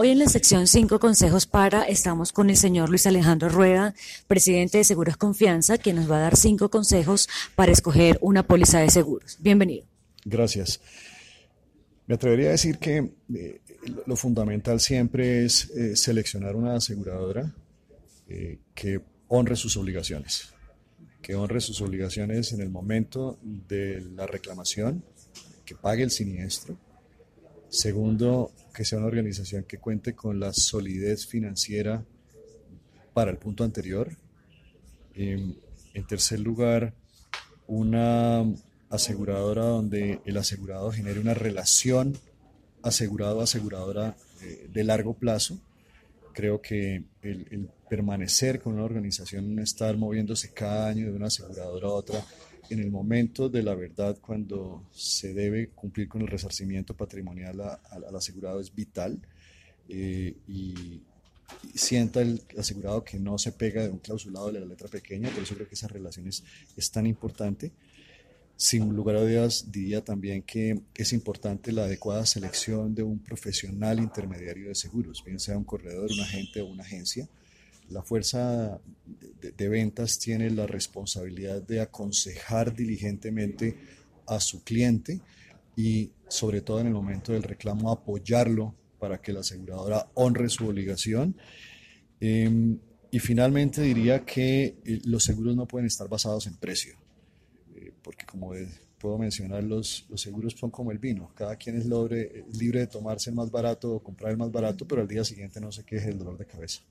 Hoy en la sección 5 consejos para estamos con el señor Luis Alejandro Rueda, presidente de Seguros Confianza, quien nos va a dar cinco consejos para escoger una póliza de seguros. Bienvenido. Gracias. Me atrevería a decir que eh, lo fundamental siempre es eh, seleccionar una aseguradora eh, que honre sus obligaciones, que honre sus obligaciones en el momento de la reclamación, que pague el siniestro Segundo, que sea una organización que cuente con la solidez financiera para el punto anterior. Em, en tercer lugar, una aseguradora donde el asegurado genere una relación asegurado-aseguradora eh, de largo plazo. Creo que el, permanecer con una organización, estar moviéndose cada año de una aseguradora a otra, en el momento de la verdad, cuando se debe cumplir con el resarcimiento patrimonial al asegurado, es vital. Eh, y, sienta el asegurado que no se pega de un clausulado de la letra pequeña, por eso creo que esa relación es, tan importante. Sin lugar a dudas, diría también que es importante la adecuada selección de un profesional intermediario de seguros, bien sea un corredor, un agente o una agencia, la fuerza de, ventas tiene la responsabilidad de aconsejar diligentemente a su cliente y sobre todo en el momento del reclamo apoyarlo para que la aseguradora honre su obligación. Em, y finalmente diría que eh, los seguros no pueden estar basados en precio, eh, porque como puedo mencionar, los, los, seguros son como el vino, cada quien es libre, libre de tomarse el más barato o comprar el más barato, pero al día siguiente no se queje el dolor de cabeza.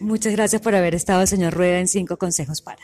Muchas gracias por haber estado, señor Rueda, en Cinco Consejos para.